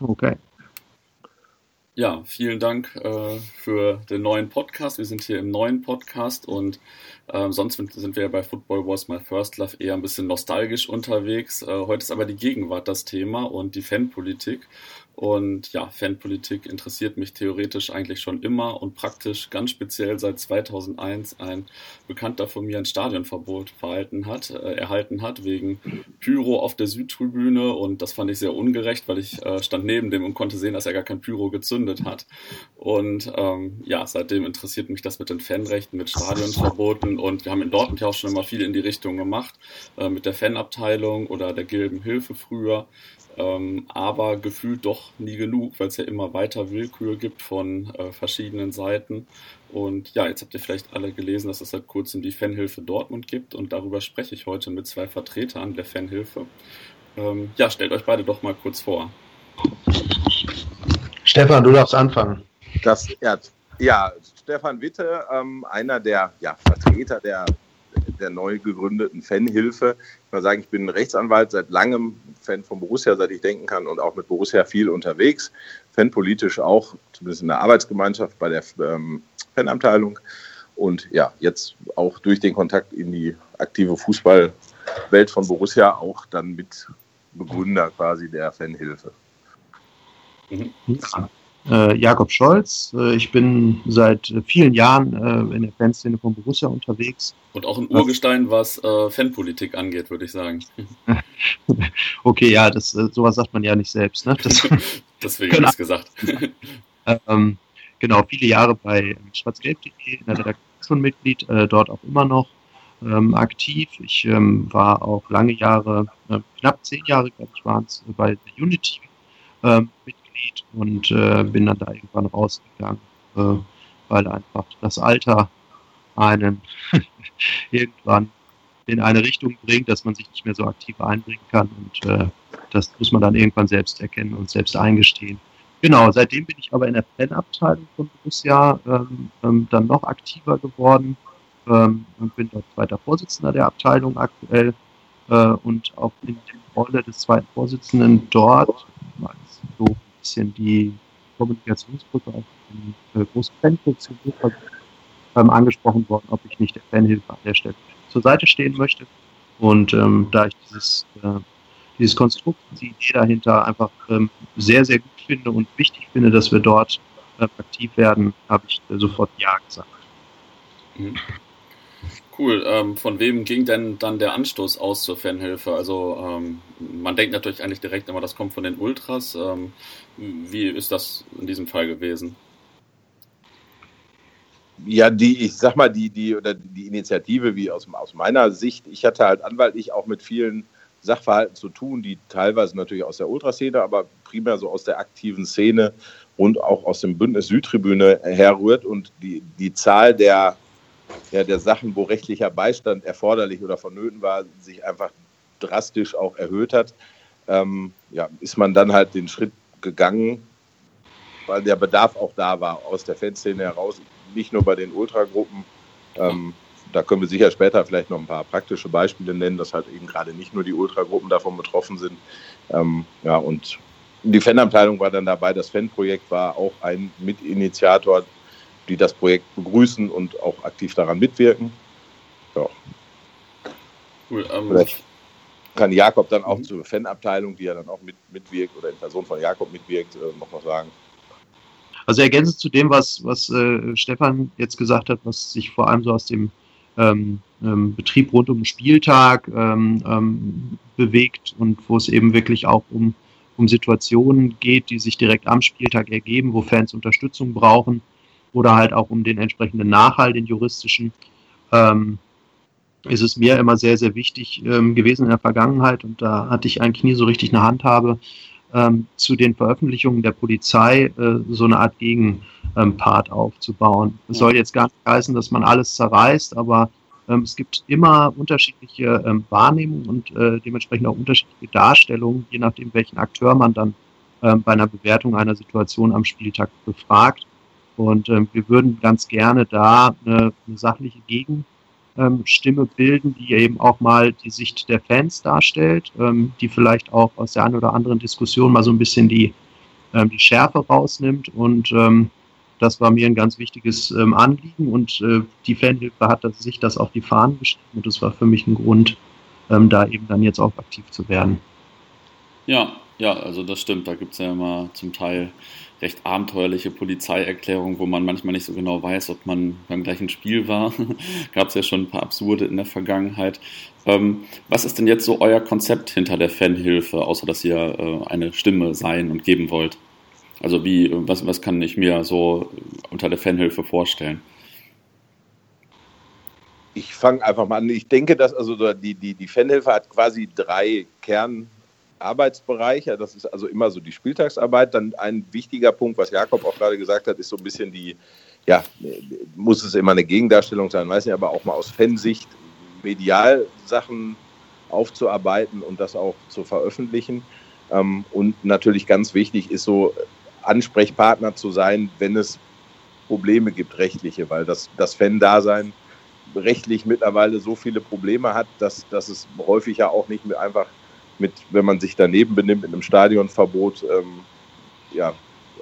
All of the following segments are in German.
Okay. Ja, vielen Dank äh, für den neuen Podcast. Wir sind hier im neuen Podcast und äh, sonst sind wir bei Football Was My First Love eher ein bisschen nostalgisch unterwegs. Äh, heute ist aber die Gegenwart das Thema und die Fanpolitik. Und ja, Fanpolitik interessiert mich theoretisch eigentlich schon immer und praktisch ganz speziell seit 2001 ein Bekannter von mir ein Stadionverbot verhalten hat, äh, erhalten hat wegen Pyro auf der Südtribüne. Und das fand ich sehr ungerecht, weil ich äh, stand neben dem und konnte sehen, dass er gar kein Pyro gezündet hat. Und ähm, ja, seitdem interessiert mich das mit den Fanrechten, mit Stadionverboten. Und wir haben in Dortmund ja auch schon immer viel in die Richtung gemacht, äh, mit der Fanabteilung oder der Gilben Hilfe früher ähm, aber gefühlt doch nie genug, weil es ja immer weiter Willkür gibt von äh, verschiedenen Seiten. Und ja, jetzt habt ihr vielleicht alle gelesen, dass es seit kurzem die Fanhilfe Dortmund gibt und darüber spreche ich heute mit zwei Vertretern der Fanhilfe. Ähm, ja, stellt euch beide doch mal kurz vor. Stefan, du darfst anfangen. Das, ja, ja Stefan Witte, ähm, einer der ja, Vertreter der der neu gegründeten Fanhilfe. Ich mal sagen, ich bin Rechtsanwalt, seit langem Fan von Borussia, seit ich denken kann und auch mit Borussia viel unterwegs. Fanpolitisch auch, zumindest in der Arbeitsgemeinschaft bei der ähm, Fanabteilung. Und ja, jetzt auch durch den Kontakt in die aktive Fußballwelt von Borussia auch dann mit Begründer quasi der Fanhilfe. Mhm. Äh, Jakob Scholz. Äh, ich bin seit vielen Jahren äh, in der Fanszene von Borussia unterwegs. Und auch ein Urgestein, was äh, Fanpolitik angeht, würde ich sagen. okay, ja, das, äh, sowas sagt man ja nicht selbst. Ne? Das, Deswegen genau. gesagt. ähm, genau, viele Jahre bei schwarzgelb.de in der Redaktion Mitglied, äh, dort auch immer noch ähm, aktiv. Ich ähm, war auch lange Jahre, knapp zehn Jahre, glaube ich, waren es, bei Unity ähm, mit Lied und äh, bin dann da irgendwann rausgegangen, äh, weil einfach das Alter einen irgendwann in eine Richtung bringt, dass man sich nicht mehr so aktiv einbringen kann und äh, das muss man dann irgendwann selbst erkennen und selbst eingestehen. Genau, seitdem bin ich aber in der Fanabteilung von Borussia ähm, ähm, dann noch aktiver geworden ähm, und bin dort zweiter Vorsitzender der Abteilung aktuell äh, und auch in der Rolle des zweiten Vorsitzenden dort so bisschen die Kommunikationsbrücke auf den äh, großen Fanfunktion ähm, angesprochen worden, ob ich nicht der Fanhilfe an der Stelle zur Seite stehen möchte. Und ähm, da ich dieses, äh, dieses Konstrukt, die Idee dahinter einfach ähm, sehr, sehr gut finde und wichtig finde, dass wir dort äh, aktiv werden, habe ich äh, sofort Ja gesagt. Mhm. Cool. Ähm, von wem ging denn dann der Anstoß aus zur Fanhilfe? Also ähm, man denkt natürlich eigentlich direkt immer, das kommt von den Ultras. Ähm, wie ist das in diesem Fall gewesen? Ja, die, ich sag mal, die, die, oder die Initiative, wie aus, aus meiner Sicht, ich hatte halt anwaltlich auch mit vielen Sachverhalten zu tun, die teilweise natürlich aus der Ultraszene, aber primär so aus der aktiven Szene und auch aus dem Bündnis Südtribüne herrührt. Und die, die Zahl der ja, der Sachen, wo rechtlicher Beistand erforderlich oder vonnöten war, sich einfach drastisch auch erhöht hat, ähm, ja, ist man dann halt den Schritt gegangen, weil der Bedarf auch da war aus der Fanszene heraus, nicht nur bei den Ultragruppen. Ähm, da können wir sicher später vielleicht noch ein paar praktische Beispiele nennen, dass halt eben gerade nicht nur die Ultragruppen davon betroffen sind. Ähm, ja, und die Fanabteilung war dann dabei. Das Fanprojekt war auch ein Mitinitiator die das Projekt begrüßen und auch aktiv daran mitwirken. Ja. Cool, ähm, Vielleicht kann Jakob dann auch mhm. zur Fanabteilung, die ja dann auch mit, mitwirkt oder in Person von Jakob mitwirkt, äh, noch was sagen. Also ergänzend zu dem, was, was äh, Stefan jetzt gesagt hat, was sich vor allem so aus dem ähm, ähm, Betrieb rund um den Spieltag ähm, ähm bewegt und wo es eben wirklich auch um, um Situationen geht, die sich direkt am Spieltag ergeben, wo Fans Unterstützung brauchen oder halt auch um den entsprechenden Nachhalt, den juristischen, ähm, ist es mir immer sehr, sehr wichtig ähm, gewesen in der Vergangenheit und da hatte ich eigentlich nie so richtig eine Handhabe ähm, zu den Veröffentlichungen der Polizei äh, so eine Art Gegenpart ähm, aufzubauen. Es soll jetzt gar nicht heißen, dass man alles zerreißt, aber ähm, es gibt immer unterschiedliche ähm, Wahrnehmungen und äh, dementsprechend auch unterschiedliche Darstellungen, je nachdem, welchen Akteur man dann bei einer Bewertung einer Situation am Spieltag befragt. Und ähm, wir würden ganz gerne da eine, eine sachliche Gegenstimme bilden, die eben auch mal die Sicht der Fans darstellt, ähm, die vielleicht auch aus der einen oder anderen Diskussion mal so ein bisschen die, ähm, die Schärfe rausnimmt. Und ähm, das war mir ein ganz wichtiges Anliegen. Und äh, die Fanhilfe hat sich das auf die Fahnen geschrieben. Und das war für mich ein Grund, da eben dann jetzt auch aktiv zu werden. Ja, ja, also das stimmt. Da gibt es ja immer zum Teil recht abenteuerliche Polizeierklärungen, wo man manchmal nicht so genau weiß, ob man beim gleichen Spiel war. Gab es ja schon ein paar absurde in der Vergangenheit. Ähm, was ist denn jetzt so euer Konzept hinter der Fanhilfe, außer dass ihr äh, eine Stimme sein und geben wollt? Also wie, was, was kann ich mir so unter der Fanhilfe vorstellen? Ich fange einfach mal an. Ich denke, dass also die, die, die Fanhilfe hat quasi drei Kern Arbeitsbereiche. Das ist also immer so die Spieltagsarbeit. Dann ein wichtiger Punkt, was Jakob auch gerade gesagt hat, ist so ein bisschen die, ja, muss es immer eine Gegendarstellung sein, weiß nicht, aber auch mal aus Fansicht medial Sachen aufzuarbeiten und das auch zu veröffentlichen. Ähm, und natürlich ganz wichtig ist so Ansprechpartner zu sein, wenn es Probleme gibt, rechtliche, weil das, das Fan-Dasein rechtlich mittlerweile so viele Probleme hat, dass, dass es häufig ja auch nicht mehr einfach mit, wenn man sich daneben benimmt, mit einem Stadionverbot ähm, ja,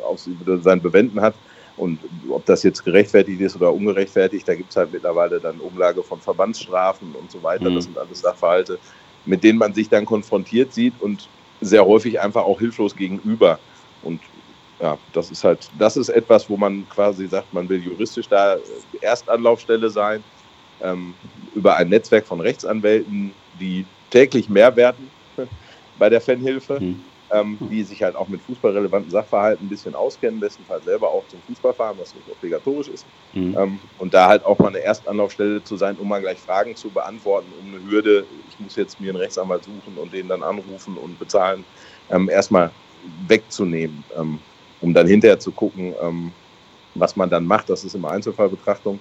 auch sein Bewenden hat. Und ob das jetzt gerechtfertigt ist oder ungerechtfertigt, da gibt es halt mittlerweile dann Umlage von Verbandsstrafen und so weiter. Mhm. Das sind alles Sachverhalte, mit denen man sich dann konfrontiert sieht und sehr häufig einfach auch hilflos gegenüber. Und ja, das ist halt, das ist etwas, wo man quasi sagt, man will juristisch da Erstanlaufstelle sein, ähm, über ein Netzwerk von Rechtsanwälten, die täglich mehr werden bei der Fanhilfe, mhm. ähm, die sich halt auch mit fußballrelevanten Sachverhalten ein bisschen auskennen, bestenfalls selber auch zum Fußball fahren, was nicht obligatorisch ist. Mhm. Ähm, und da halt auch mal eine Erstanlaufstelle zu sein, um mal gleich Fragen zu beantworten, um eine Hürde, ich muss jetzt mir einen Rechtsanwalt suchen und den dann anrufen und bezahlen, ähm, erstmal wegzunehmen, ähm, um dann hinterher zu gucken, ähm, was man dann macht. Das ist immer Einzelfallbetrachtung.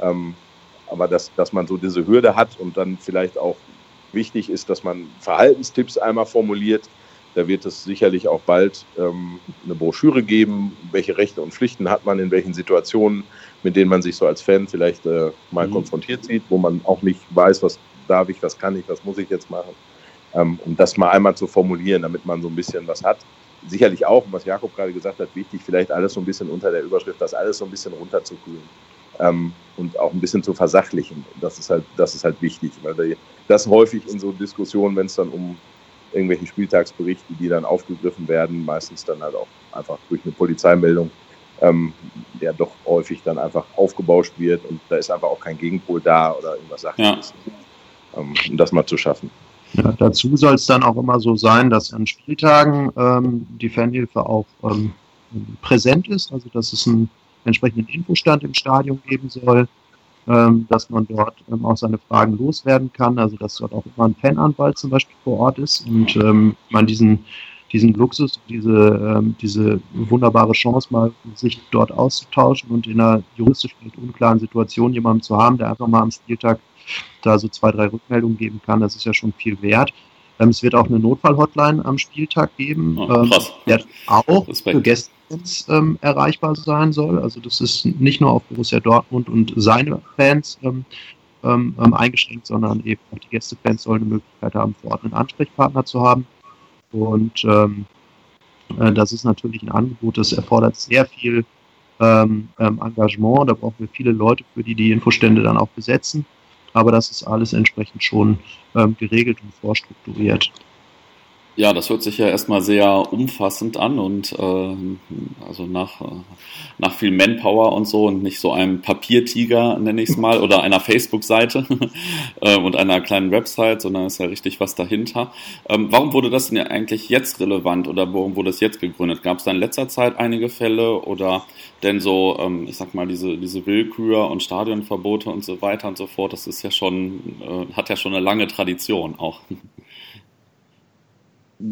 Ähm, aber dass, dass man so diese Hürde hat und dann vielleicht auch wichtig ist, dass man Verhaltenstipps einmal formuliert. Da wird es sicherlich auch bald ähm, eine Broschüre geben, welche Rechte und Pflichten hat man in welchen Situationen, mit denen man sich so als Fan vielleicht äh, mal mhm. konfrontiert sieht, wo man auch nicht weiß, was darf ich, was kann ich, was muss ich jetzt machen. Ähm, um das mal einmal zu formulieren, damit man so ein bisschen was hat. Sicherlich auch, was Jakob gerade gesagt hat, wichtig, vielleicht alles so ein bisschen unter der Überschrift, das alles so ein bisschen runterzukühlen ähm, und auch ein bisschen zu versachlichen. Das ist halt, das ist halt wichtig, weil das häufig in so Diskussionen, wenn es dann um irgendwelche Spieltagsberichte, die dann aufgegriffen werden, meistens dann halt auch einfach durch eine Polizeimeldung, ähm, der doch häufig dann einfach aufgebauscht wird und da ist einfach auch kein Gegenpol da oder irgendwas Sachliches, ja. ähm, um das mal zu schaffen. Ja, dazu soll es dann auch immer so sein, dass an Spieltagen ähm, die Fanhilfe auch ähm, präsent ist, also dass es ein entsprechenden Infostand im Stadion geben soll, ähm, dass man dort ähm, auch seine Fragen loswerden kann, also dass dort auch immer ein Fananwalt zum Beispiel vor Ort ist und ähm, man diesen, diesen Luxus, diese, ähm, diese wunderbare Chance mal sich dort auszutauschen und in einer juristisch vielleicht unklaren Situation jemanden zu haben, der einfach mal am Spieltag da so zwei, drei Rückmeldungen geben kann, das ist ja schon viel wert. Ähm, es wird auch eine Notfall-Hotline am Spieltag geben, oh, ähm, der auch Respekt. für Gäste ähm, erreichbar sein soll. Also das ist nicht nur auf Borussia Dortmund und seine Fans ähm, ähm, ähm, eingeschränkt, sondern eben auch die Gästefans sollen eine Möglichkeit haben, vor Ort einen Ansprechpartner zu haben. Und äh, das ist natürlich ein Angebot, das erfordert sehr viel Engagement. Da brauchen wir viele Leute, für die die Infostände dann auch besetzen. Aber das ist alles entsprechend schon geregelt und vorstrukturiert. Ja, das hört sich ja erstmal sehr umfassend an und äh, also nach, nach viel Manpower und so und nicht so einem Papiertiger, nenne ich es mal, oder einer Facebook-Seite äh, und einer kleinen Website, sondern ist ja richtig was dahinter. Ähm, warum wurde das denn ja eigentlich jetzt relevant oder warum wurde es jetzt gegründet? Gab es da in letzter Zeit einige Fälle oder denn so, ähm, ich sag mal, diese, diese Willkür und Stadionverbote und so weiter und so fort, das ist ja schon, äh, hat ja schon eine lange Tradition auch.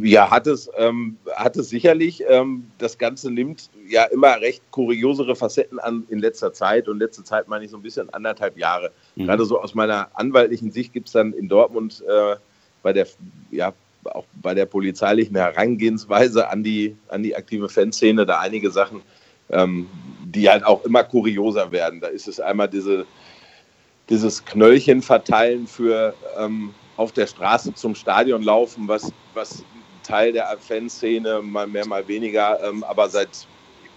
Ja, hat es, ähm, hat es sicherlich. Ähm, das Ganze nimmt ja immer recht kuriosere Facetten an in letzter Zeit. Und letzte Zeit meine ich so ein bisschen anderthalb Jahre. Mhm. Gerade so aus meiner anwaltlichen Sicht gibt es dann in Dortmund äh, bei der, ja, auch bei der polizeilichen Herangehensweise an die, an die aktive Fanszene da einige Sachen, ähm, die halt auch immer kurioser werden. Da ist es einmal diese, dieses Knöllchen verteilen für ähm, auf der Straße zum Stadion laufen, was, was Teil der Fanszene, mal mehr, mal weniger, ähm, aber seit,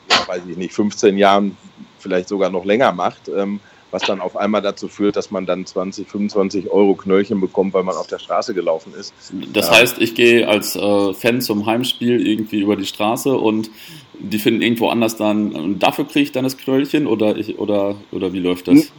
ja, weiß ich nicht, 15 Jahren vielleicht sogar noch länger macht. Ähm, was dann auf einmal dazu führt, dass man dann 20, 25 Euro Knöllchen bekommt, weil man auf der Straße gelaufen ist. Das heißt, ich gehe als äh, Fan zum Heimspiel irgendwie über die Straße und die finden irgendwo anders dann, und dafür kriege ich dann das Knöllchen oder, ich, oder, oder wie läuft das?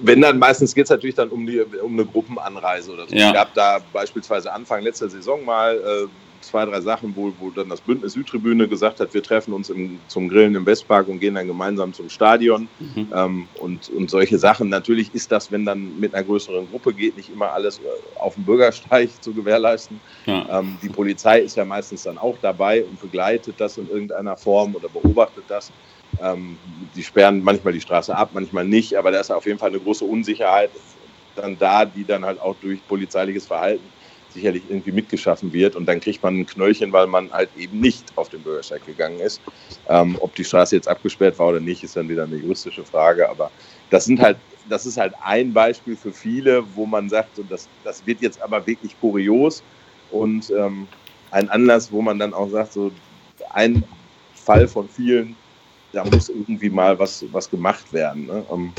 Wenn dann, meistens geht es natürlich dann um, die, um eine Gruppenanreise oder so. Ja. Ich habe da beispielsweise Anfang letzter Saison mal äh, zwei, drei Sachen, wo, wo dann das Bündnis Südtribüne gesagt hat, wir treffen uns im, zum Grillen im Westpark und gehen dann gemeinsam zum Stadion. Mhm. Ähm, und, und solche Sachen. Natürlich ist das, wenn dann mit einer größeren Gruppe geht, nicht immer alles äh, auf dem Bürgersteig zu gewährleisten. Ja. Ähm, die Polizei ist ja meistens dann auch dabei und begleitet das in irgendeiner Form oder beobachtet das. Ähm, die sperren manchmal die Straße ab, manchmal nicht, aber da ist auf jeden Fall eine große Unsicherheit dann da, die dann halt auch durch polizeiliches Verhalten sicherlich irgendwie mitgeschaffen wird. Und dann kriegt man ein Knöllchen, weil man halt eben nicht auf den Bürgersteig gegangen ist. Ähm, ob die Straße jetzt abgesperrt war oder nicht, ist dann wieder eine juristische Frage. Aber das sind halt, das ist halt ein Beispiel für viele, wo man sagt, so, das, das wird jetzt aber wirklich kurios und ähm, ein Anlass, wo man dann auch sagt, so ein Fall von vielen, da muss irgendwie mal was, was gemacht werden. Ne? Ähm,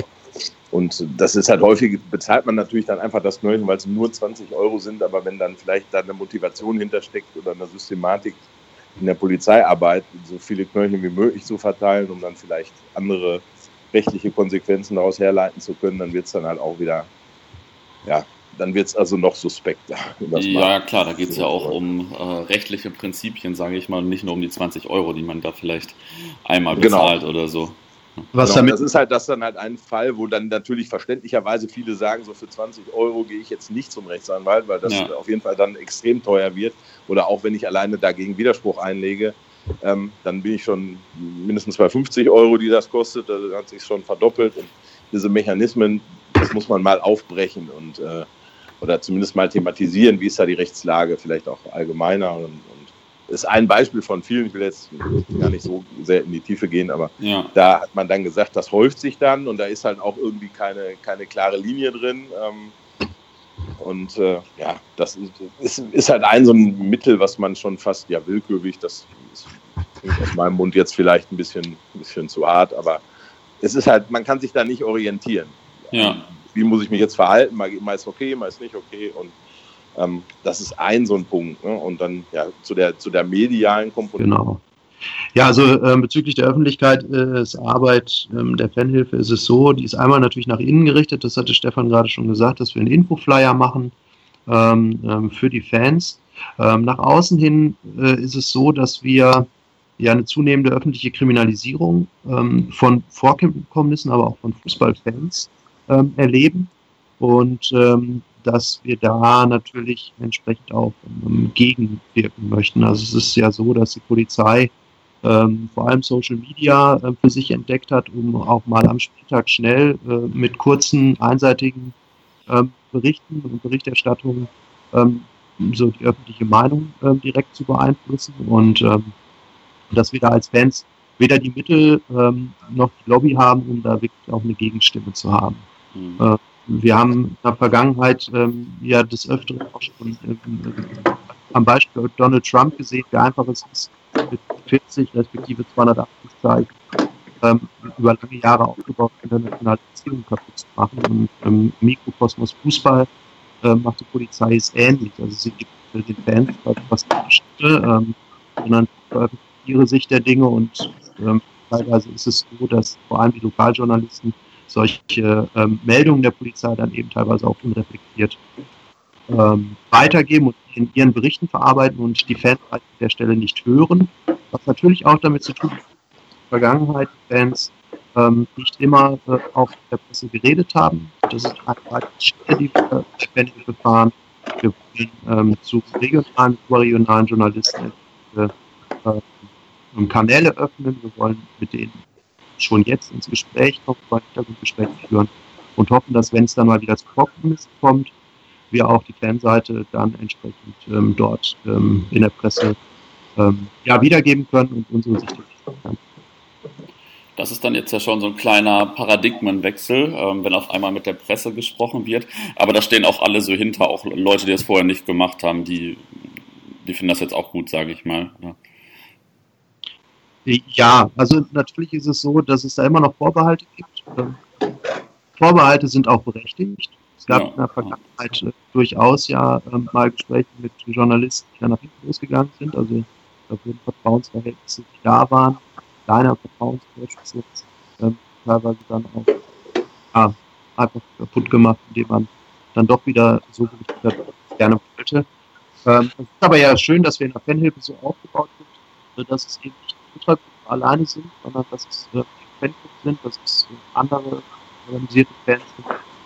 und das ist halt häufig, bezahlt man natürlich dann einfach das Knöllchen, weil es nur 20 Euro sind, aber wenn dann vielleicht da eine Motivation hintersteckt oder eine Systematik in der Polizeiarbeit, so viele Knöllchen wie möglich zu verteilen, um dann vielleicht andere rechtliche Konsequenzen daraus herleiten zu können, dann wird es dann halt auch wieder, ja, dann wird es also noch suspekter. Ja, klar, da geht es ja auch um äh, rechtliche Prinzipien, sage ich mal, und nicht nur um die 20 Euro, die man da vielleicht einmal genau. bezahlt genau. oder so. Was genau, damit das ist halt das dann halt ein Fall, wo dann natürlich verständlicherweise viele sagen, so für 20 Euro gehe ich jetzt nicht zum Rechtsanwalt, weil das ja. auf jeden Fall dann extrem teuer wird. Oder auch wenn ich alleine dagegen Widerspruch einlege, ähm, dann bin ich schon mindestens bei 50 Euro, die das kostet. Da hat sich schon verdoppelt. Und diese Mechanismen, das muss man mal aufbrechen und äh, oder zumindest mal thematisieren, wie ist da die Rechtslage, vielleicht auch allgemeiner und, ist ein Beispiel von vielen. Ich will jetzt gar nicht so sehr in die Tiefe gehen, aber ja. da hat man dann gesagt, das häuft sich dann und da ist halt auch irgendwie keine, keine klare Linie drin. Ähm, und äh, ja, das ist, ist, halt ein so ein Mittel, was man schon fast ja willkürlich, das ist aus meinem Mund jetzt vielleicht ein bisschen, ein bisschen zu hart, aber es ist halt, man kann sich da nicht orientieren. Ja. Wie muss ich mich jetzt verhalten? Mal, mal ist okay, mal ist nicht okay und ähm, das ist ein so ein Punkt. Ne? Und dann ja, zu, der, zu der medialen Komponente. Genau. Ja, also äh, bezüglich der Öffentlichkeit äh, ähm, der Fanhilfe ist es so, die ist einmal natürlich nach innen gerichtet, das hatte Stefan gerade schon gesagt, dass wir einen Infoflyer machen ähm, ähm, für die Fans. Ähm, nach außen hin äh, ist es so, dass wir ja eine zunehmende öffentliche Kriminalisierung ähm, von Vorkommnissen, aber auch von Fußballfans ähm, erleben. Und dass wir da natürlich entsprechend auch ähm, gegenwirken möchten. Also es ist ja so, dass die Polizei ähm, vor allem Social Media äh, für sich entdeckt hat, um auch mal am Spieltag schnell äh, mit kurzen, einseitigen ähm, Berichten und Berichterstattungen ähm, so die öffentliche Meinung äh, direkt zu beeinflussen und ähm, dass wir da als Fans weder die Mittel ähm, noch die Lobby haben, um da wirklich auch eine Gegenstimme zu haben. Mhm. Äh, wir haben in der Vergangenheit ähm, ja des Öfteren auch schon ähm, am Beispiel Donald Trump gesehen, wie einfach es ist, mit 40 respektive 280 Zeichen ähm, über lange Jahre aufgebaut internationale Beziehungen kaputt zu machen. Und im Mikrokosmos Fußball äh, macht die Polizei es ähnlich. Also sie gibt den Fans was Schritte, ähm, sondern veröffentlicht ihre Sicht der Dinge und ähm, teilweise ist es so, dass vor allem die Lokaljournalisten solche ähm, Meldungen der Polizei dann eben teilweise auch unreflektiert ähm, weitergeben und in ihren Berichten verarbeiten und die Fans an der Stelle nicht hören. Was natürlich auch damit zu tun hat, dass Vergangenheit Fans ähm, nicht immer äh, auf der Presse geredet haben. Das ist eine Stelle, die wir ständig. Wir wollen ähm, zu regionalen, überregionalen Journalisten äh, äh, Kanäle öffnen. Wir wollen mit denen schon jetzt ins Gespräch kommen, Hintergrundgespräche führen und hoffen, dass wenn es dann mal wieder zu Vorkommnissen kommt, wir auch die Fanseite dann entsprechend ähm, dort ähm, in der Presse ähm, ja, wiedergeben können und unsere Sicht. Das ist dann jetzt ja schon so ein kleiner Paradigmenwechsel, ähm, wenn auf einmal mit der Presse gesprochen wird. Aber da stehen auch alle so hinter, auch Leute, die es vorher nicht gemacht haben, die die finden das jetzt auch gut, sage ich mal. Ja. Ja, also natürlich ist es so, dass es da immer noch Vorbehalte gibt. Ähm, Vorbehalte sind auch berechtigt. Es gab ja, in der Vergangenheit ja. durchaus ja ähm, mal Gespräche mit Journalisten, die da nach hinten losgegangen sind. Also da wurden Vertrauensverhältnisse, die da waren, kleine Vertrauensverhältnisse, ähm, teilweise dann auch ja, einfach kaputt gemacht, indem man dann doch wieder so berichtet hat, wie gerne wollte. Ähm, es ist aber ja schön, dass wir in der Fanhilfe so aufgebaut sind, dass es eben nicht alleine sind, sondern dass es äh, Fanclubs sind, dass es andere organisierte Fans sind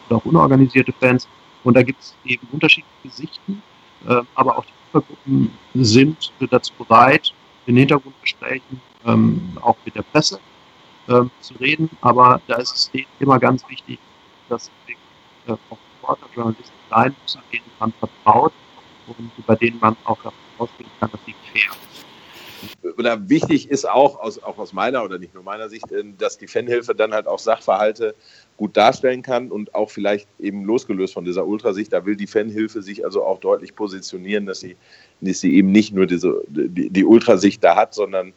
oder auch unorganisierte Fans. Und da gibt es eben unterschiedliche Sichten, äh, aber auch die Ultragruppen sind dazu bereit, in Hintergrundgesprächen ähm, auch mit der Presse ähm, zu reden. Aber da ist es immer ganz wichtig, dass äh, auch Reporter, Journalisten sein müssen, denen man vertraut und bei denen man auch davon ausgehen kann, dass sie fair oder wichtig ist auch aus, auch aus meiner oder nicht nur meiner Sicht, ähm, dass die Fanhilfe dann halt auch Sachverhalte gut darstellen kann und auch vielleicht eben losgelöst von dieser Ultrasicht, da will die Fanhilfe sich also auch deutlich positionieren, dass sie, dass sie eben nicht nur diese, die, die Ultrasicht da hat, sondern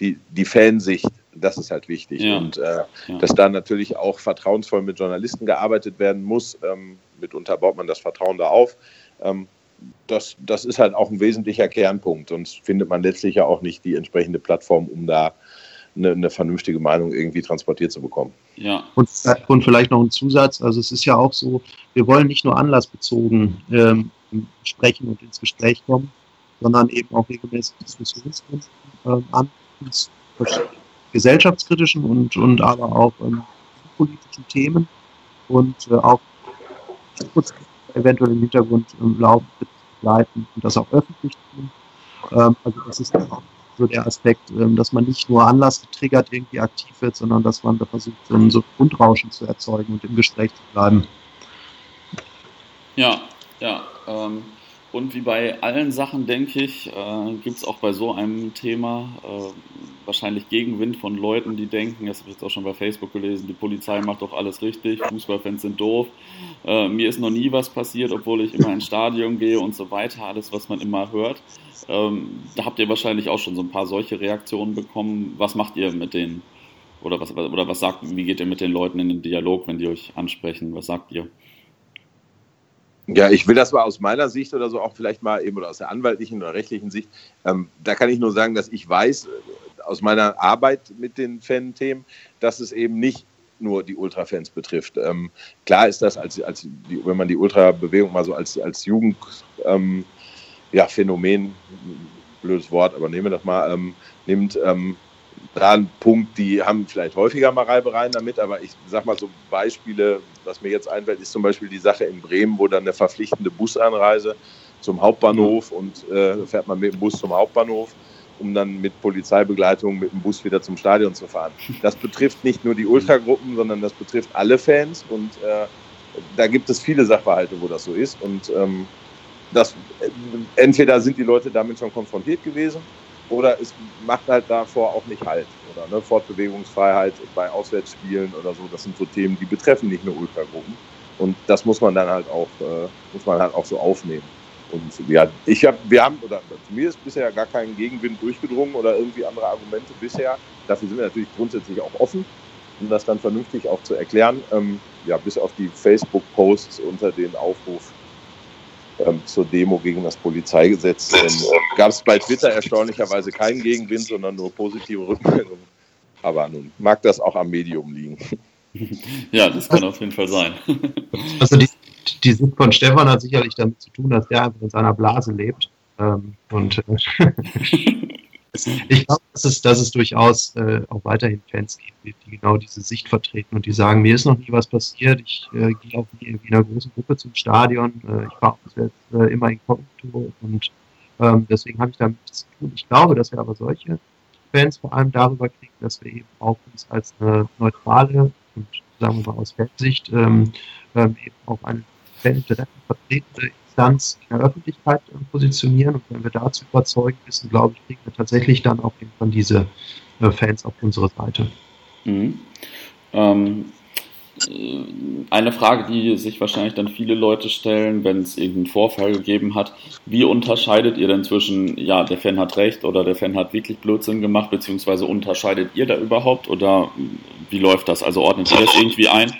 die, die Fansicht, das ist halt wichtig. Ja. Und äh, ja. dass da natürlich auch vertrauensvoll mit Journalisten gearbeitet werden muss. Ähm, mitunter baut man das Vertrauen da auf. Ähm, das, das ist halt auch ein wesentlicher Kernpunkt. Sonst findet man letztlich ja auch nicht die entsprechende Plattform, um da eine, eine vernünftige Meinung irgendwie transportiert zu bekommen. Ja. Und, und, vielleicht noch ein Zusatz. Also es ist ja auch so, wir wollen nicht nur anlassbezogen ähm, sprechen und ins Gespräch kommen, sondern eben auch regelmäßig Diskussionsrunden ähm, an gesellschaftskritischen und, und aber auch ähm, politischen Themen und äh, auch eventuell im Hintergrund ähm, laufen, begleiten und das auch öffentlich tun. Ähm, also das ist auch so der Aspekt, ähm, dass man nicht nur Anlass getriggert irgendwie aktiv wird, sondern dass man da versucht, so ein so Grundrauschen zu erzeugen und im Gespräch zu bleiben. Ja, ja. Ähm, und wie bei allen Sachen, denke ich, äh, gibt es auch bei so einem Thema äh, wahrscheinlich Gegenwind von Leuten, die denken, das habe ich jetzt auch schon bei Facebook gelesen, die Polizei macht doch alles richtig, Fußballfans sind doof. Äh, mir ist noch nie was passiert, obwohl ich immer ins Stadion gehe und so weiter, alles, was man immer hört. Ähm, da habt ihr wahrscheinlich auch schon so ein paar solche Reaktionen bekommen. Was macht ihr mit denen? Oder was, oder was sagt, wie geht ihr mit den Leuten in den Dialog, wenn die euch ansprechen? Was sagt ihr? Ja, ich will das mal aus meiner Sicht oder so auch vielleicht mal eben oder aus der anwaltlichen oder rechtlichen Sicht. Ähm, da kann ich nur sagen, dass ich weiß äh, aus meiner Arbeit mit den Fan-Themen, dass es eben nicht nur die Ultra-Fans betrifft. Ähm, klar ist das, als, als die, wenn man die Ultra-Bewegung mal so als, als Jugendphänomen, ähm, ja, blödes Wort, aber nehmen wir das mal, ähm, nimmt, ähm, da ein Punkt, die haben vielleicht häufiger mal Reibereien damit, aber ich sag mal so Beispiele, was mir jetzt einfällt, ist zum Beispiel die Sache in Bremen, wo dann eine verpflichtende Busanreise zum Hauptbahnhof und äh, fährt man mit dem Bus zum Hauptbahnhof, um dann mit Polizeibegleitung mit dem Bus wieder zum Stadion zu fahren. Das betrifft nicht nur die Ultragruppen, sondern das betrifft alle Fans und äh, da gibt es viele Sachverhalte, wo das so ist und ähm, das, äh, entweder sind die Leute damit schon konfrontiert gewesen oder es macht halt davor auch nicht halt. Oder ne, Fortbewegungsfreiheit bei Auswärtsspielen oder so, das sind so Themen, die betreffen nicht nur Ultragruppen. Und das muss man dann halt auch, äh, muss man halt auch so aufnehmen. Und ja, ich habe, wir haben, oder zu mir ist bisher gar kein Gegenwind durchgedrungen oder irgendwie andere Argumente bisher. Dafür sind wir natürlich grundsätzlich auch offen, um das dann vernünftig auch zu erklären. Ähm, ja, bis auf die Facebook-Posts unter den Aufruf ähm, zur Demo gegen das Polizeigesetz. Äh, Gab es bei Twitter erstaunlicherweise keinen Gegenwind, sondern nur positive Rückmeldungen. Aber nun mag das auch am Medium liegen. Ja, das kann auf jeden Fall sein. Also die, die Sicht von Stefan hat sicherlich damit zu tun, dass der einfach in seiner Blase lebt. Ähm, und äh, ich glaube, dass es, dass es durchaus äh, auch weiterhin Fans gibt, die genau diese Sicht vertreten und die sagen, mir ist noch nie was passiert, ich äh, gehe auch nie in einer großen Gruppe zum Stadion, äh, ich fahre jetzt äh, immer in Konto und ähm, deswegen habe ich damit nichts zu tun. Ich glaube, dass wir aber solche Fans vor allem darüber kriegen, dass wir eben auch uns als eine neutrale und sagen wir mal aus Fansicht ähm, ähm, eben auch eine Faninteressen vertretende Instanz in der Öffentlichkeit äh, positionieren. Und wenn wir dazu überzeugt wissen, glaube ich, kriegen wir tatsächlich dann auch irgendwann diese äh, Fans auf unsere Seite. Mhm. Ähm, eine Frage, die sich wahrscheinlich dann viele Leute stellen, wenn es irgendeinen Vorfall gegeben hat. Wie unterscheidet ihr denn zwischen, ja, der Fan hat recht oder der Fan hat wirklich Blödsinn gemacht, beziehungsweise unterscheidet ihr da überhaupt oder wie läuft das? Also ordnet ihr das irgendwie ein?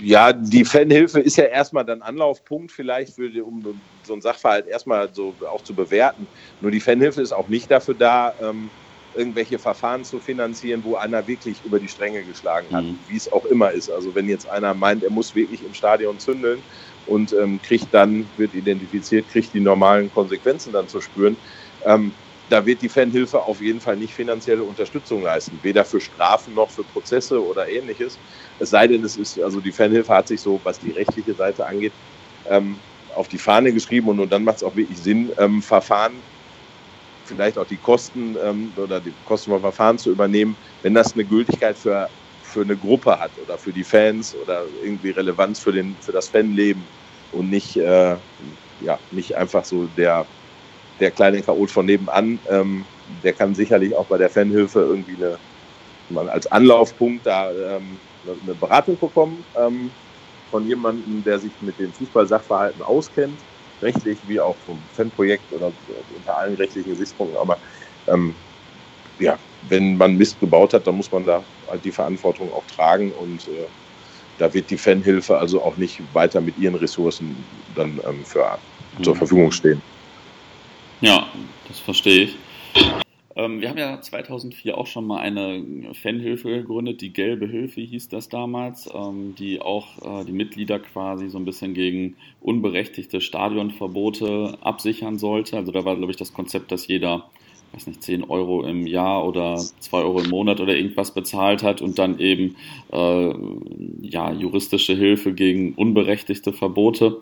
Ja, die Fanhilfe ist ja erstmal dann Anlaufpunkt vielleicht, für, um so einen Sachverhalt erstmal so auch zu bewerten. Nur die Fanhilfe ist auch nicht dafür da, ähm, irgendwelche Verfahren zu finanzieren, wo einer wirklich über die Stränge geschlagen hat, mhm. wie es auch immer ist. Also wenn jetzt einer meint, er muss wirklich im Stadion zündeln und ähm, kriegt dann, wird identifiziert, kriegt die normalen Konsequenzen dann zu spüren, ähm, da wird die Fanhilfe auf jeden Fall nicht finanzielle Unterstützung leisten, weder für Strafen noch für Prozesse oder ähnliches. Es sei denn, es ist, also die Fanhilfe hat sich so, was die rechtliche Seite angeht, ähm, auf die Fahne geschrieben und, und dann macht es auch wirklich Sinn, ähm, Verfahren vielleicht auch die Kosten ähm, oder die Kosten vom Verfahren zu übernehmen, wenn das eine Gültigkeit für, für eine Gruppe hat oder für die Fans oder irgendwie Relevanz für, den, für das Fanleben und nicht, äh, ja, nicht einfach so der, der kleine Chaot von nebenan. Ähm, der kann sicherlich auch bei der Fanhilfe irgendwie eine, als Anlaufpunkt da ähm, eine Beratung bekommen ähm, von jemandem, der sich mit den Fußballsachverhalten auskennt rechtlich wie auch vom Fanprojekt oder unter allen rechtlichen Gesichtspunkten. Aber ähm, ja, wenn man Mist gebaut hat, dann muss man da halt die Verantwortung auch tragen und äh, da wird die Fanhilfe also auch nicht weiter mit ihren Ressourcen dann ähm, für, mhm. zur Verfügung stehen. Ja, das verstehe ich. Ähm, wir haben ja 2004 auch schon mal eine Fanhilfe gegründet, die Gelbe Hilfe hieß das damals, ähm, die auch äh, die Mitglieder quasi so ein bisschen gegen unberechtigte Stadionverbote absichern sollte. Also da war, glaube ich, das Konzept, dass jeder weiß nicht, 10 Euro im Jahr oder 2 Euro im Monat oder irgendwas bezahlt hat und dann eben äh, ja, juristische Hilfe gegen unberechtigte Verbote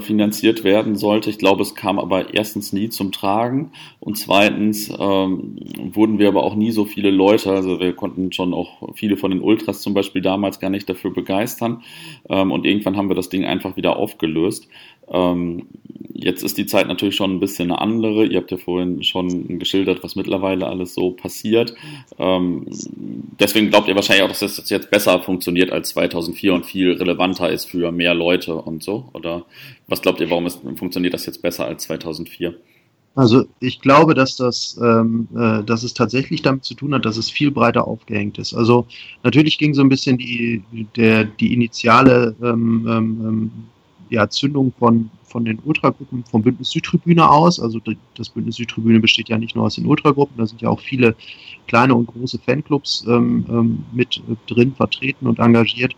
finanziert werden sollte. Ich glaube, es kam aber erstens nie zum Tragen und zweitens ähm, wurden wir aber auch nie so viele Leute, also wir konnten schon auch viele von den Ultras zum Beispiel damals gar nicht dafür begeistern ähm, und irgendwann haben wir das Ding einfach wieder aufgelöst. Ähm, jetzt ist die Zeit natürlich schon ein bisschen eine andere. Ihr habt ja vorhin schon geschildert, was mittlerweile alles so passiert. Ähm, deswegen glaubt ihr wahrscheinlich auch, dass das jetzt besser funktioniert als 2004 und viel relevanter ist für mehr Leute und so. Oder was glaubt ihr, warum ist, funktioniert das jetzt besser als 2004? Also ich glaube, dass das, ähm, äh, dass es tatsächlich damit zu tun hat, dass es viel breiter aufgehängt ist. Also natürlich ging so ein bisschen die, der, die initiale ähm, ähm, ähm ja, Zündung von, von den Ultragruppen vom Bündnis Südtribüne aus. Also das Bündnis Südtribüne besteht ja nicht nur aus den Ultragruppen, da sind ja auch viele kleine und große Fanclubs ähm, ähm, mit drin vertreten und engagiert.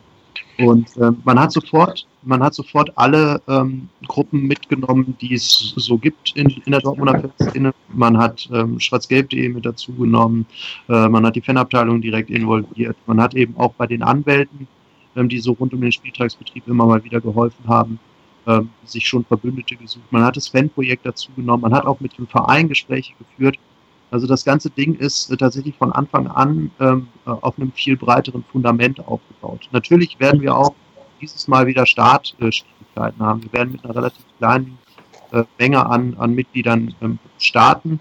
Und ähm, man hat sofort, man hat sofort alle ähm, Gruppen mitgenommen, die es so gibt in, in der Dortmunder Fanszene. Man hat ähm, schwarzgelb.de mit dazu genommen, äh, man hat die Fanabteilung direkt involviert, man hat eben auch bei den Anwälten ähm, die so rund um den Spieltagsbetrieb immer mal wieder geholfen haben, ähm, sich schon Verbündete gesucht. Man hat das Fanprojekt dazu genommen, man hat auch mit dem Verein Gespräche geführt. Also das ganze Ding ist äh, tatsächlich von Anfang an ähm, äh, auf einem viel breiteren Fundament aufgebaut. Natürlich werden wir auch dieses Mal wieder Startschwierigkeiten haben. Wir werden mit einer relativ kleinen äh, Menge an, an Mitgliedern ähm, starten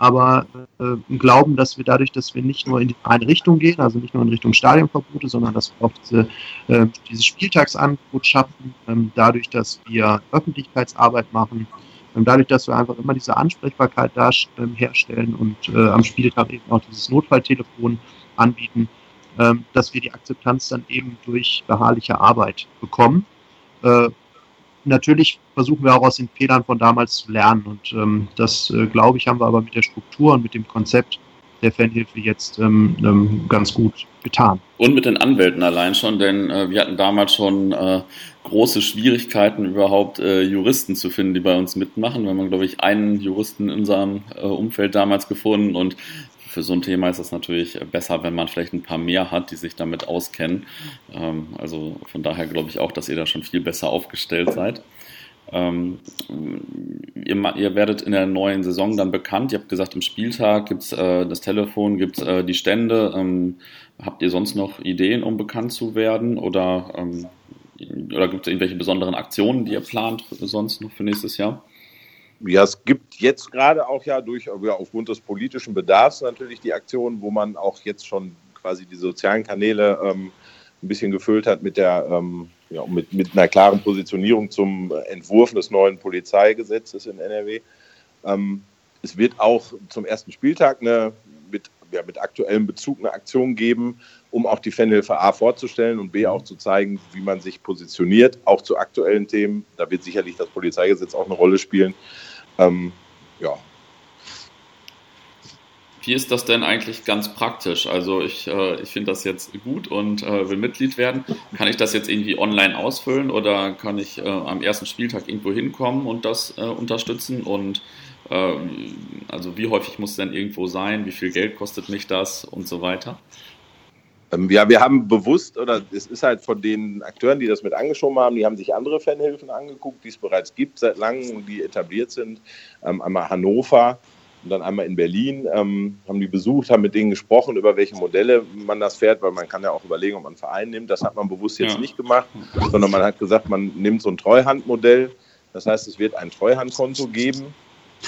aber äh, glauben, dass wir dadurch, dass wir nicht nur in die eine Richtung gehen, also nicht nur in Richtung Stadionverbote, sondern dass wir auch diese, äh, dieses Spieltagsangebot schaffen, ähm, dadurch, dass wir Öffentlichkeitsarbeit machen, ähm, dadurch, dass wir einfach immer diese Ansprechbarkeit da ähm, herstellen und äh, am Spieltag eben auch dieses Notfalltelefon anbieten, ähm, dass wir die Akzeptanz dann eben durch beharrliche Arbeit bekommen. Äh, natürlich versuchen wir auch aus den Fehlern von damals zu lernen. Und ähm, das, äh, glaube ich, haben wir aber mit der Struktur und mit dem Konzept der Fanhilfe jetzt ähm, ähm, ganz gut getan. Und mit den Anwälten allein schon, denn äh, wir hatten damals schon äh, große Schwierigkeiten, überhaupt äh, Juristen zu finden, die bei uns mitmachen. Wir haben, glaube ich, einen Juristen in unserem äh, Umfeld damals gefunden und für so ein Thema ist es natürlich besser, wenn man vielleicht ein paar mehr hat, die sich damit auskennen. Ähm, also von daher glaube ich auch, dass ihr da schon viel besser aufgestellt seid. Ähm, ihr, ihr, werdet in der neuen Saison dann bekannt. Ihr habt gesagt, im Spieltag gibt es äh, das Telefon, gibt es äh, die Stände. Ähm, habt ihr sonst noch Ideen, um bekannt zu werden? Oder, ähm, oder gibt es irgendwelche besonderen Aktionen, die ihr plant sonst noch für nächstes Jahr? Ja, es gibt jetzt gerade auch ja durch ja, aufgrund des politischen Bedarfs natürlich die Aktionen, wo man auch jetzt schon quasi die sozialen Kanäle ähm, ein bisschen gefüllt hat mit der ähm, ja, mit, mit einer klaren Positionierung zum Entwurf des neuen Polizeigesetzes in NRW. Ähm, es wird auch zum ersten Spieltag eine ja, mit aktuellem Bezug eine Aktion geben, um auch die Fanhilfe A vorzustellen und B auch zu zeigen, wie man sich positioniert, auch zu aktuellen Themen. Da wird sicherlich das Polizeigesetz auch eine Rolle spielen. Ähm, ja, wie ist das denn eigentlich ganz praktisch? Also ich, äh, ich finde das jetzt gut und äh, will Mitglied werden. Kann ich das jetzt irgendwie online ausfüllen oder kann ich äh, am ersten Spieltag irgendwo hinkommen und das äh, unterstützen? Und also wie häufig muss es denn irgendwo sein? Wie viel Geld kostet mich das und so weiter? Ähm, ja, wir haben bewusst, oder es ist halt von den Akteuren, die das mit angeschoben haben, die haben sich andere Fanhilfen angeguckt, die es bereits gibt seit langem und die etabliert sind. Ähm, einmal Hannover, und dann einmal in Berlin, ähm, haben die besucht, haben mit denen gesprochen, über welche Modelle man das fährt, weil man kann ja auch überlegen, ob man einen Verein nimmt. Das hat man bewusst jetzt ja. nicht gemacht, sondern man hat gesagt, man nimmt so ein Treuhandmodell. Das heißt, es wird ein Treuhandkonto geben,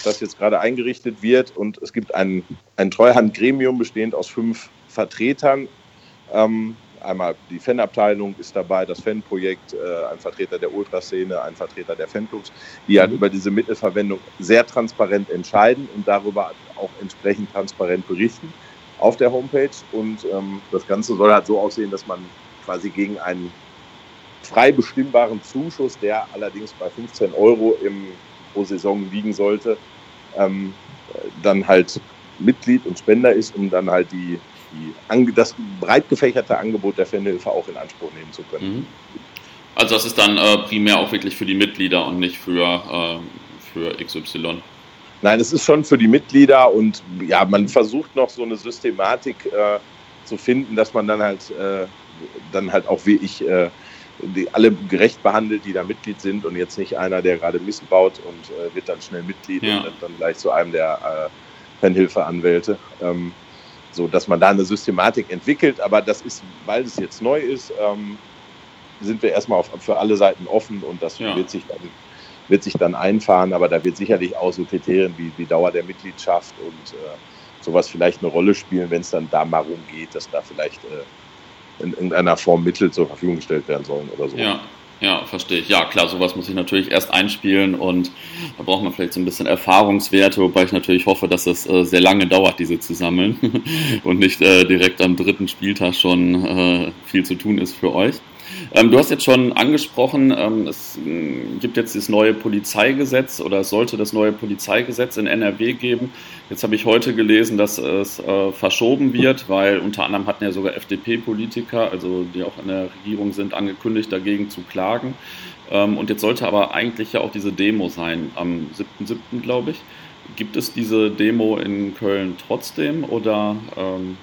das jetzt gerade eingerichtet wird und es gibt ein, ein Treuhandgremium bestehend aus fünf Vertretern. Ähm, Einmal die Fanabteilung ist dabei, das Fanprojekt, äh, ein Vertreter der Ultraszene, ein Vertreter der Fanclubs, die halt mhm. über diese Mittelverwendung sehr transparent entscheiden und darüber auch entsprechend transparent berichten auf der Homepage. Und ähm, das Ganze soll halt so aussehen, dass man quasi gegen einen frei bestimmbaren Zuschuss, der allerdings bei 15 Euro im, pro Saison liegen sollte, ähm, dann halt Mitglied und Spender ist, um dann halt die die, das breit gefächerte Angebot der Fanhilfe auch in Anspruch nehmen zu können. Mhm. Also das ist dann äh, primär auch wirklich für die Mitglieder und nicht für, äh, für XY. Nein, es ist schon für die Mitglieder und ja, man versucht noch so eine Systematik äh, zu finden, dass man dann halt äh, dann halt auch wie ich äh, die, alle gerecht behandelt, die da Mitglied sind und jetzt nicht einer, der gerade missbaut und äh, wird dann schnell Mitglied ja. und dann gleich zu einem der äh, Fanhilfeanwälte. Ähm, so dass man da eine Systematik entwickelt. Aber das ist, weil es jetzt neu ist, ähm, sind wir erstmal auf, für alle Seiten offen und das ja. wird, sich dann, wird sich dann einfahren. Aber da wird sicherlich auch so Kriterien wie, wie Dauer der Mitgliedschaft und äh, sowas vielleicht eine Rolle spielen, wenn es dann da mal rumgeht, dass da vielleicht äh, in irgendeiner Form Mittel zur Verfügung gestellt werden sollen oder so. Ja. Ja, verstehe ich. Ja, klar, sowas muss ich natürlich erst einspielen und da braucht man vielleicht so ein bisschen Erfahrungswerte, wobei ich natürlich hoffe, dass es äh, sehr lange dauert, diese zu sammeln und nicht äh, direkt am dritten Spieltag schon äh, viel zu tun ist für euch. Ähm, du hast jetzt schon angesprochen, ähm, es äh, gibt jetzt das neue Polizeigesetz oder es sollte das neue Polizeigesetz in NRW geben. Jetzt habe ich heute gelesen, dass es äh, verschoben wird, weil unter anderem hatten ja sogar FDP-Politiker, also die auch in der Regierung sind, angekündigt, dagegen zu klagen. Ähm, und jetzt sollte aber eigentlich ja auch diese Demo sein, am 7.7. glaube ich. Gibt es diese Demo in Köln trotzdem oder ähm,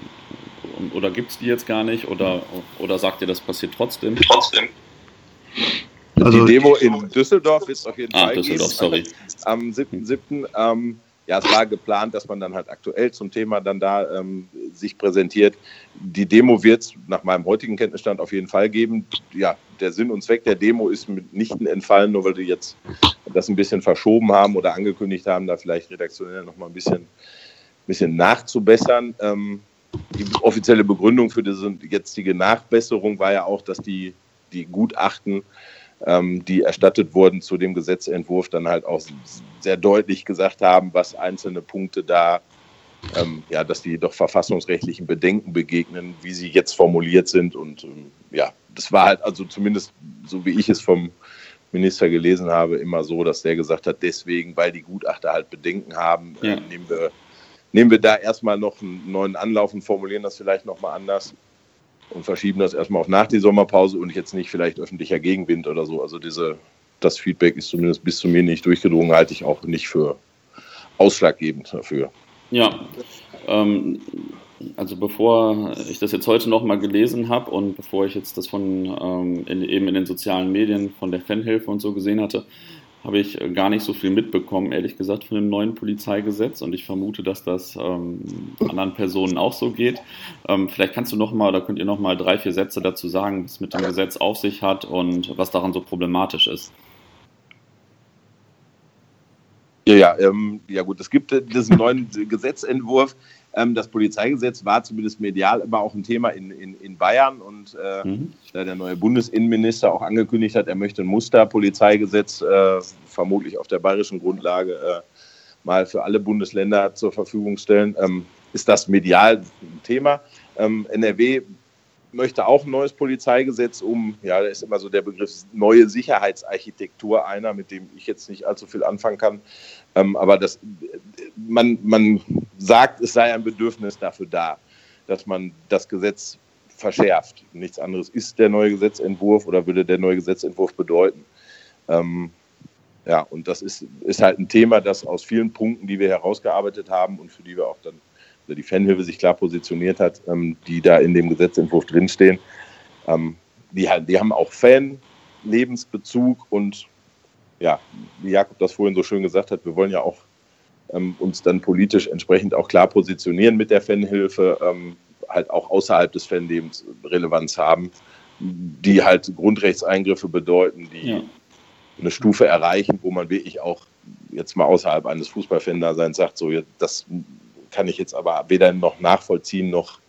oder gibt es die jetzt gar nicht? Oder, oder sagt ihr, das passiert trotzdem? Trotzdem. Also die Demo in Düsseldorf ist auf jeden ah, Fall Düsseldorf, sorry. am 7.7. Ähm, ja, es war geplant, dass man dann halt aktuell zum Thema dann da ähm, sich präsentiert. Die Demo wird es nach meinem heutigen Kenntnisstand auf jeden Fall geben. Ja, der Sinn und Zweck der Demo ist mitnichten entfallen, nur weil die jetzt das ein bisschen verschoben haben oder angekündigt haben, da vielleicht redaktionell noch mal ein bisschen, bisschen nachzubessern. Ähm, die offizielle Begründung für diese jetzige Nachbesserung war ja auch, dass die, die Gutachten, ähm, die erstattet wurden zu dem Gesetzentwurf, dann halt auch sehr deutlich gesagt haben, was einzelne Punkte da, ähm, ja, dass die doch verfassungsrechtlichen Bedenken begegnen, wie sie jetzt formuliert sind. Und ähm, ja, das war halt also zumindest so, wie ich es vom Minister gelesen habe, immer so, dass der gesagt hat, deswegen, weil die Gutachter halt Bedenken haben, äh, ja. äh, nehmen wir nehmen wir da erstmal noch einen neuen Anlauf und formulieren das vielleicht nochmal anders und verschieben das erstmal auf nach die Sommerpause und jetzt nicht vielleicht öffentlicher Gegenwind oder so. Also diese, das Feedback ist zumindest bis zu mir nicht durchgedrungen, halte ich auch nicht für ausschlaggebend dafür. Ja, ähm, also bevor ich das jetzt heute nochmal gelesen habe und bevor ich jetzt das von ähm, in, eben in den sozialen Medien von der Fanhilfe und so gesehen hatte, habe ich äh, gar nicht so viel mitbekommen, ehrlich gesagt, von dem neuen Polizeigesetz und ich vermute, dass das ähm, anderen Personen auch so geht. Ähm, vielleicht kannst du noch mal oder könnt ihr noch mal drei, vier Sätze dazu sagen, was mit dem Gesetz auf sich hat und was daran so problematisch ist. Ja, ja, ähm, ja gut, es gibt diesen neuen Gesetzentwurf. Ähm, das Polizeigesetz war zumindest medial immer auch ein Thema in, in, in Bayern und äh, mhm. da der neue Bundesinnenminister auch angekündigt hat, er möchte ein Musterpolizeigesetz äh, vermutlich auf der bayerischen Grundlage äh, mal für alle Bundesländer zur Verfügung stellen, ähm, ist das medial ein Thema. Ähm, NRW möchte auch ein neues Polizeigesetz um, ja, da ist immer so der Begriff neue Sicherheitsarchitektur einer, mit dem ich jetzt nicht allzu viel anfangen kann. Ähm, aber das, man, man sagt, es sei ein Bedürfnis dafür da, dass man das Gesetz verschärft. Nichts anderes ist der neue Gesetzentwurf oder würde der neue Gesetzentwurf bedeuten. Ähm, ja, und das ist, ist halt ein Thema, das aus vielen Punkten, die wir herausgearbeitet haben und für die wir auch dann die Fanhilfe sich klar positioniert hat, ähm, die da in dem Gesetzentwurf drinstehen. Ähm, die, die haben auch Fan-Lebensbezug und ja, wie Jakob das vorhin so schön gesagt hat, wir wollen ja auch ähm, uns dann politisch entsprechend auch klar positionieren mit der Fanhilfe, ähm, halt auch außerhalb des Fanlebens Relevanz haben, die halt Grundrechtseingriffe bedeuten, die ja. eine Stufe erreichen, wo man wirklich auch jetzt mal außerhalb eines Fußballfan-Daseins sagt, so, das kann ich jetzt aber weder noch nachvollziehen noch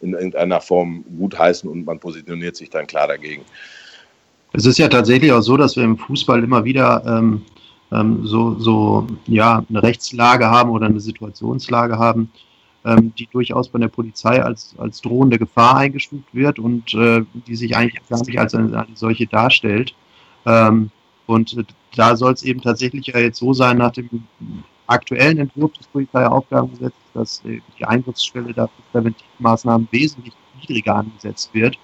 in irgendeiner Form gutheißen und man positioniert sich dann klar dagegen. Es ist ja tatsächlich auch so, dass wir im Fußball immer wieder ähm, ähm, so, so ja, eine Rechtslage haben oder eine Situationslage haben, ähm, die durchaus von der Polizei als, als drohende Gefahr eingestuft wird und äh, die sich eigentlich gar nicht als eine, eine solche darstellt. Ähm, und da soll es eben tatsächlich ja jetzt so sein, nach dem aktuellen Entwurf des Polizeiaufgabengesetzes, dass äh, die Eingriffsschwelle da für Präventivmaßnahmen wesentlich niedriger angesetzt wird.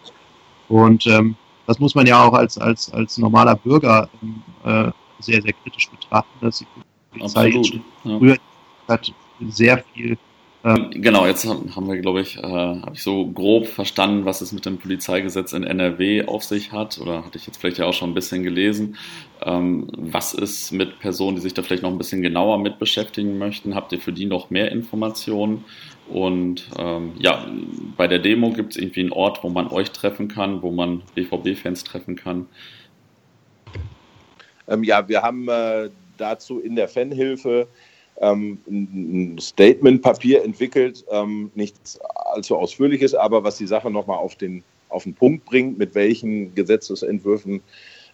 Und ähm, das muss man ja auch als, als, als normaler Bürger ähm, äh, sehr, sehr kritisch betrachten, dass die Polizei Absolut, ja. früher hat sehr viel ähm, genau, jetzt haben wir, glaube ich, äh, habe ich so grob verstanden, was es mit dem Polizeigesetz in NRW auf sich hat, oder hatte ich jetzt vielleicht ja auch schon ein bisschen gelesen. Ähm, was ist mit Personen, die sich da vielleicht noch ein bisschen genauer mit beschäftigen möchten? Habt ihr für die noch mehr Informationen? Und ähm, ja, bei der Demo gibt es irgendwie einen Ort, wo man euch treffen kann, wo man BVB-Fans treffen kann. Ähm, ja, wir haben äh, dazu in der Fanhilfe ähm, ein Statement-Papier entwickelt, ähm, nichts allzu ausführliches, aber was die Sache nochmal auf den, auf den Punkt bringt, mit welchen Gesetzesentwürfen,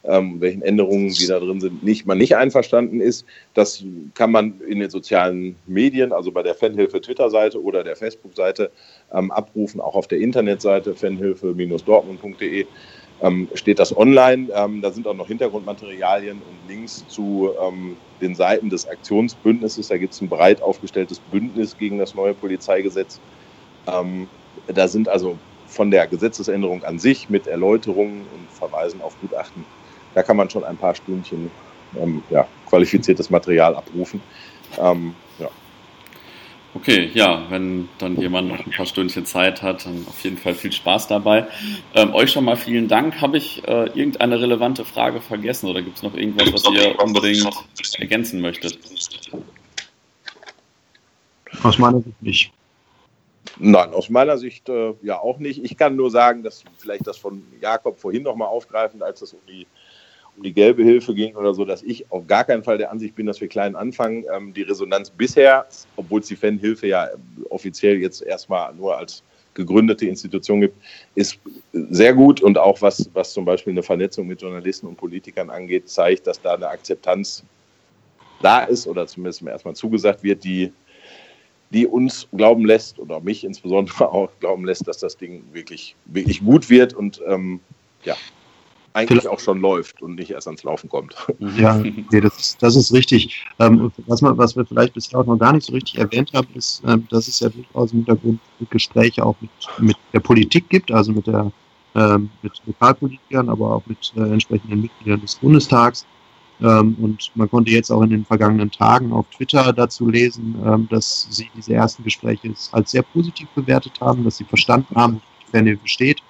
ähm, welchen Änderungen, die da drin sind, nicht, man nicht einverstanden ist. Das kann man in den sozialen Medien, also bei der Fanhilfe Twitter-Seite oder der Facebook-Seite ähm, abrufen, auch auf der Internetseite fanhilfe-dortmund.de ähm, steht das online. Ähm, da sind auch noch Hintergrundmaterialien und Links zu ähm, den Seiten des Aktionsbündnisses. Da gibt es ein breit aufgestelltes Bündnis gegen das neue Polizeigesetz. Ähm, da sind also von der Gesetzesänderung an sich mit Erläuterungen und Verweisen auf Gutachten, da kann man schon ein paar Stündchen ähm, ja, qualifiziertes Material abrufen. Ähm, Okay, ja, wenn dann jemand noch ein paar Stündchen Zeit hat, dann auf jeden Fall viel Spaß dabei. Ähm, euch schon mal vielen Dank. Habe ich äh, irgendeine relevante Frage vergessen oder gibt es noch irgendwas, was ihr unbedingt ergänzen möchtet? Aus meiner Sicht nicht. Nein, aus meiner Sicht äh, ja auch nicht. Ich kann nur sagen, dass vielleicht das von Jakob vorhin nochmal aufgreifen, als es um die um die gelbe Hilfe ging oder so, dass ich auf gar keinen Fall der Ansicht bin, dass wir klein anfangen. Ähm, die Resonanz bisher, obwohl es die Fanhilfe ja offiziell jetzt erstmal nur als gegründete Institution gibt, ist sehr gut. Und auch was, was zum Beispiel eine Vernetzung mit Journalisten und Politikern angeht, zeigt, dass da eine Akzeptanz da ist oder zumindest erstmal zugesagt wird, die, die uns glauben lässt oder mich insbesondere auch glauben lässt, dass das Ding wirklich, wirklich gut wird. Und ähm, ja, eigentlich Vielleicht. auch schon läuft und nicht erst ans Laufen kommt. Ja, nee, das, ist, das ist richtig. Ähm, was, man, was wir vielleicht bisher auch noch gar nicht so richtig erwähnt haben, ist, ähm, dass es ja durchaus im Hintergrund Gespräche auch mit, mit der Politik gibt, also mit der ähm, mit Lokalpolitikern, aber auch mit äh, entsprechenden Mitgliedern des Bundestags. Ähm, und man konnte jetzt auch in den vergangenen Tagen auf Twitter dazu lesen, ähm, dass sie diese ersten Gespräche als sehr positiv bewertet haben, dass sie verstanden haben, wie die Fernhilfe steht.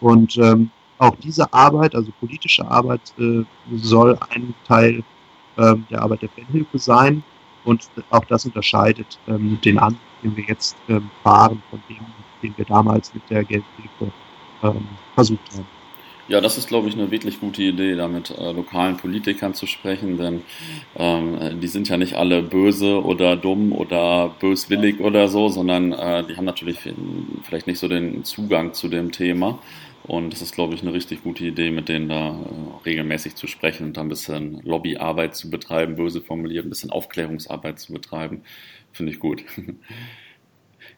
Und ähm, auch diese Arbeit, also politische Arbeit, äh, soll ein Teil ähm, der Arbeit der Fanhilfe sein. Und auch das unterscheidet ähm, den Ansatz, den wir jetzt ähm, fahren, von dem, den wir damals mit der Geldhilfe ähm, versucht haben. Ja, das ist, glaube ich, eine wirklich gute Idee, da mit äh, lokalen Politikern zu sprechen, denn ähm, die sind ja nicht alle böse oder dumm oder böswillig oder so, sondern äh, die haben natürlich vielleicht nicht so den Zugang zu dem Thema. Und es ist, glaube ich, eine richtig gute Idee, mit denen da äh, regelmäßig zu sprechen und da ein bisschen Lobbyarbeit zu betreiben, böse formuliert, ein bisschen Aufklärungsarbeit zu betreiben. Finde ich gut.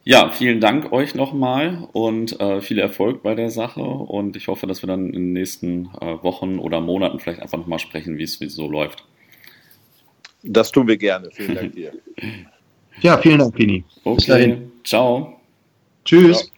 Ja, vielen Dank euch nochmal und äh, viel Erfolg bei der Sache. Und ich hoffe, dass wir dann in den nächsten äh, Wochen oder Monaten vielleicht einfach nochmal sprechen, wie es so läuft. Das tun wir gerne. Vielen Dank dir. ja, vielen Dank, Pini. Okay, ciao. Tschüss. Ciao.